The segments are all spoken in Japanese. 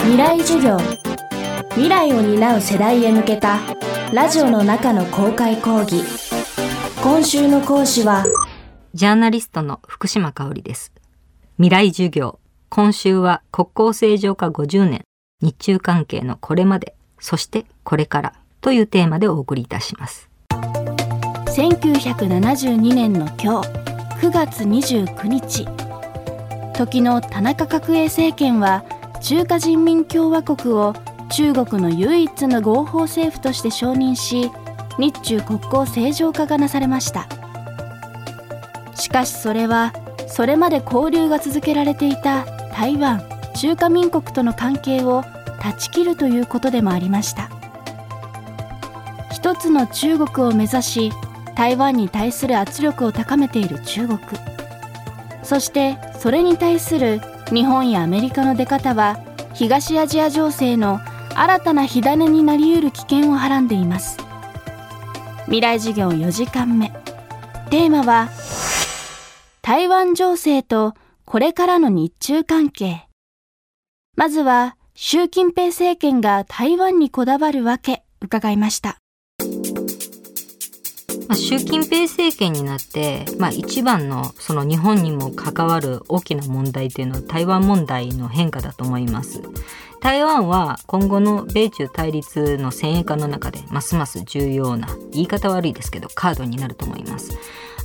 未来授業。未来を担う世代へ向けたラジオの中の公開講義。今週の講師はジャーナリストの福島香織です。未来授業。今週は国交正常化50年。日中関係のこれまで。そしてこれから。というテーマでお送りいたします。1972年の今日9月29日。時の田中角栄政権は中華人民共和国を中国の唯一の合法政府として承認し日中国交正常化がなされました。しかしそれはそれまで交流が続けられていた台湾中華民国との関係を断ち切るということでもありました。一つの中国を目指し台湾に対する圧力を高めている中国。そしてそれに対する日本やアメリカの出方は東アジア情勢の新たな火種になりうる危険をはらんでいます。未来授業4時間目。テーマは台湾情勢とこれからの日中関係。まずは習近平政権が台湾にこだわるわけ伺いました。まあ、習近平政権になって、まあ、一番のその日本にも関わる大きな問題というのは台湾問題の変化だと思います。台湾は今後の米中対立の先鋭化の中でますます重要な言い方悪いですけどカードになると思います。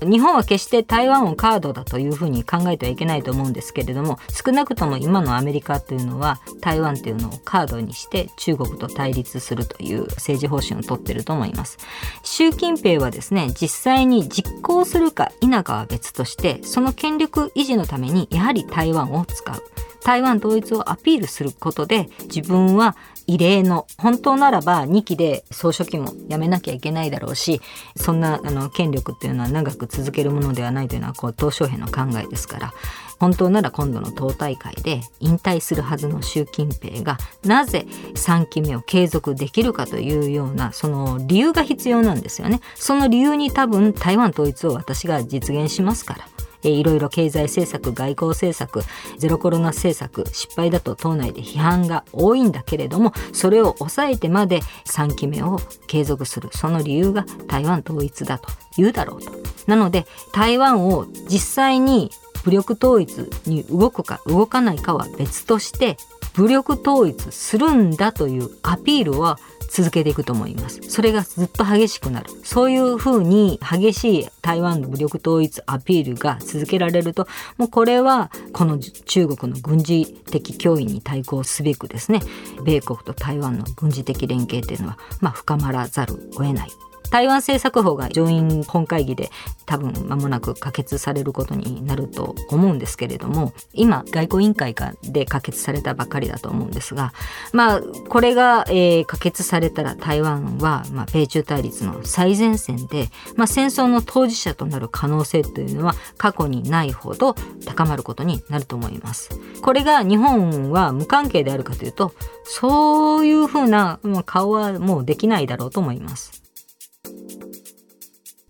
日本は決して台湾をカードだというふうに考えてはいけないと思うんですけれども少なくとも今のアメリカというのは台湾というのをカードにして中国と対立するという政治方針をとっていると思います習近平はですね実際に実行するか否かは別としてその権力維持のためにやはり台湾を使う台湾統一をアピールすることで自分は異例の本当ならば2期で総書記も辞めなきゃいけないだろうしそんなあの権力っていうのは長く続けるものではないというのはこう鄧小平の考えですから本当なら今度の党大会で引退するはずの習近平がなぜ3期目を継続できるかというようなその理由が必要なんですよね。その理由に多分台湾統一を私が実現しますからえいろいろ経済政策外交政策ゼロコロナ政策失敗だと党内で批判が多いんだけれどもそれを抑えてまで3期目を継続するその理由が台湾統一だと言うだろうと。なので台湾を実際に武力統一に動くか動かないかは別として武力統一するんだというアピールは続けていくと思います。それがずっと激しくなる。そういうふうに激しい台湾の武力統一アピールが続けられると、もうこれはこの中国の軍事的脅威に対抗すべくですね、米国と台湾の軍事的連携というのは、まあ、深まらざるを得ない。台湾政策法が上院本会議で多分間もなく可決されることになると思うんですけれども今外交委員会で可決されたばかりだと思うんですがまあこれが、えー、可決されたら台湾は、まあ、米中対立の最前線で、まあ、戦争の当事者となる可能性というのは過去にないほど高まることになると思います。これが日本は無関係であるかというとそういうふうな顔はもうできないだろうと思います。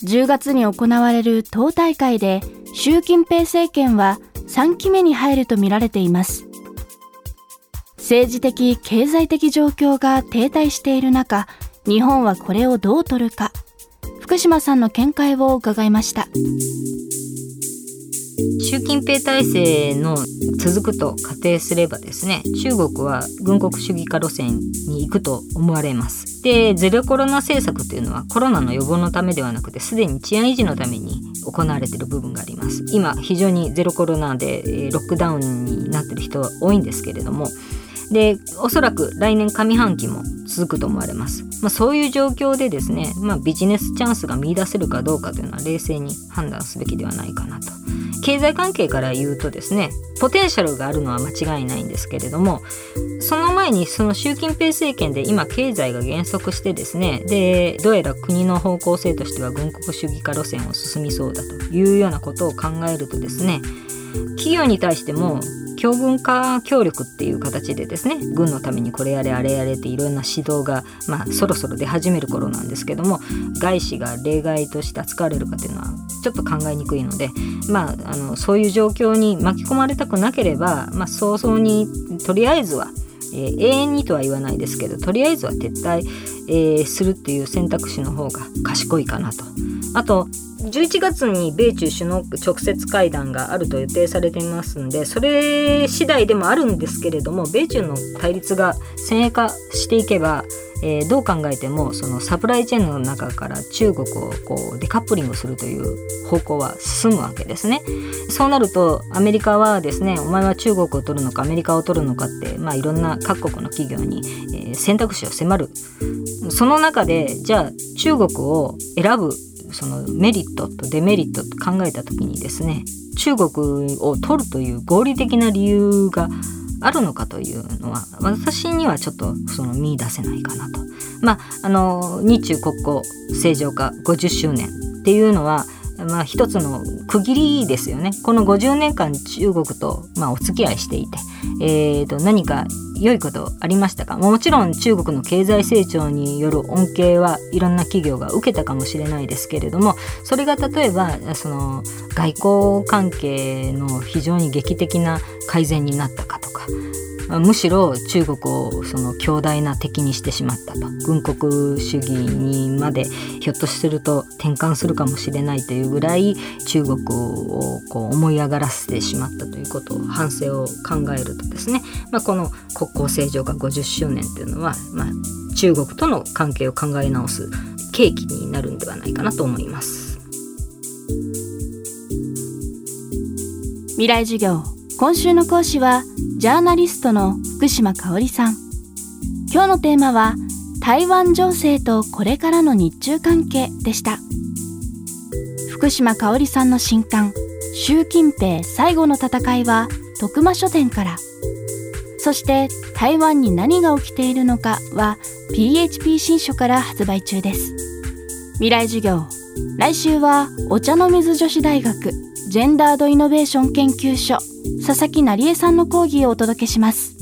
10月に行われる党大会で習近平政権は3期目に入るとみられています。政治的経済的状況が停滞している中日本はこれをどう取るか。福島さんの見解を伺いました。習近平体制の続くと仮定すればですね中国は軍国主義化路線に行くと思われます。でゼロコロナ政策というのはコロナの予防のためではなくてすでに治安維持のために行われている部分があります。今非常にゼロコロナでロックダウンになっている人は多いんですけれども。でおそらく来年上半期も続くと思われます、まあ、そういう状況でですね、まあ、ビジネスチャンスが見いだせるかどうかというのは冷静に判断すべきではないかなと。経済関係から言うとですねポテンシャルがあるのは間違いないんですけれどもその前にその習近平政権で今経済が減速してですねでどうやら国の方向性としては軍国主義化路線を進みそうだというようなことを考えるとですね企業に対しても強軍化協力っていう形でですね軍のためにこれやれあれやれっていろんな指導が、まあ、そろそろ出始める頃なんですけども外資が例外として扱われるかっていうのはちょっと考えにくいので、まあ、あのそういう状況に巻き込まれたくなければ、まあ、早々にとりあえずはえー、永遠にとは言わないですけどとりあえずは撤退、えー、するっていう選択肢の方が賢いかなと。あと11月に米中首脳直接会談があると予定されていますんでそれ次第でもあるんですけれども米中の対立が先鋭化していけばえー、どう考えてもそのサプライチェーンの中から中国をこうデカップリングするという方向は進むわけですね。そうなるとアメリカはですねお前は中国を取るのかアメリカを取るのかって、まあ、いろんな各国の企業に、えー、選択肢を迫るその中でじゃあ中国を選ぶそのメリットとデメリットと考えた時にですね中国を取るという合理的な理由があるのかというのは私にはちょっとその見出せないかなと。まあ、あの日中国交正常化50周年っていうのはまあ、一つの区切りですよね。この50年間中国と、まあ、お付き合いしていて、えーと、何か良いことありましたか？もちろん中国の経済成長による恩恵はいろんな企業が受けたかもしれないですけれどもそれが例えばその外交関係の非常に劇的な改善になったかむしろ中国をその強大な敵にしてしまったと軍国主義にまでひょっとすると転換するかもしれないというぐらい中国をこう思い上がらせてしまったということを反省を考えるとですね、まあ、この国交正常化50周年というのは、まあ、中国との関係を考え直す契機になるんではないかなと思います。未来授業今週の講師はジャーナリストの福島香織さん。今日のテーマは台湾情勢とこれからの日中関係でした。福島香織さんの新刊習近平最後の戦いは徳間書店から。そして台湾に何が起きているのかは PHP 新書から発売中です。未来授業来週はお茶の水女子大学。ジェンダードイノベーション研究所佐々木成恵さんの講義をお届けします。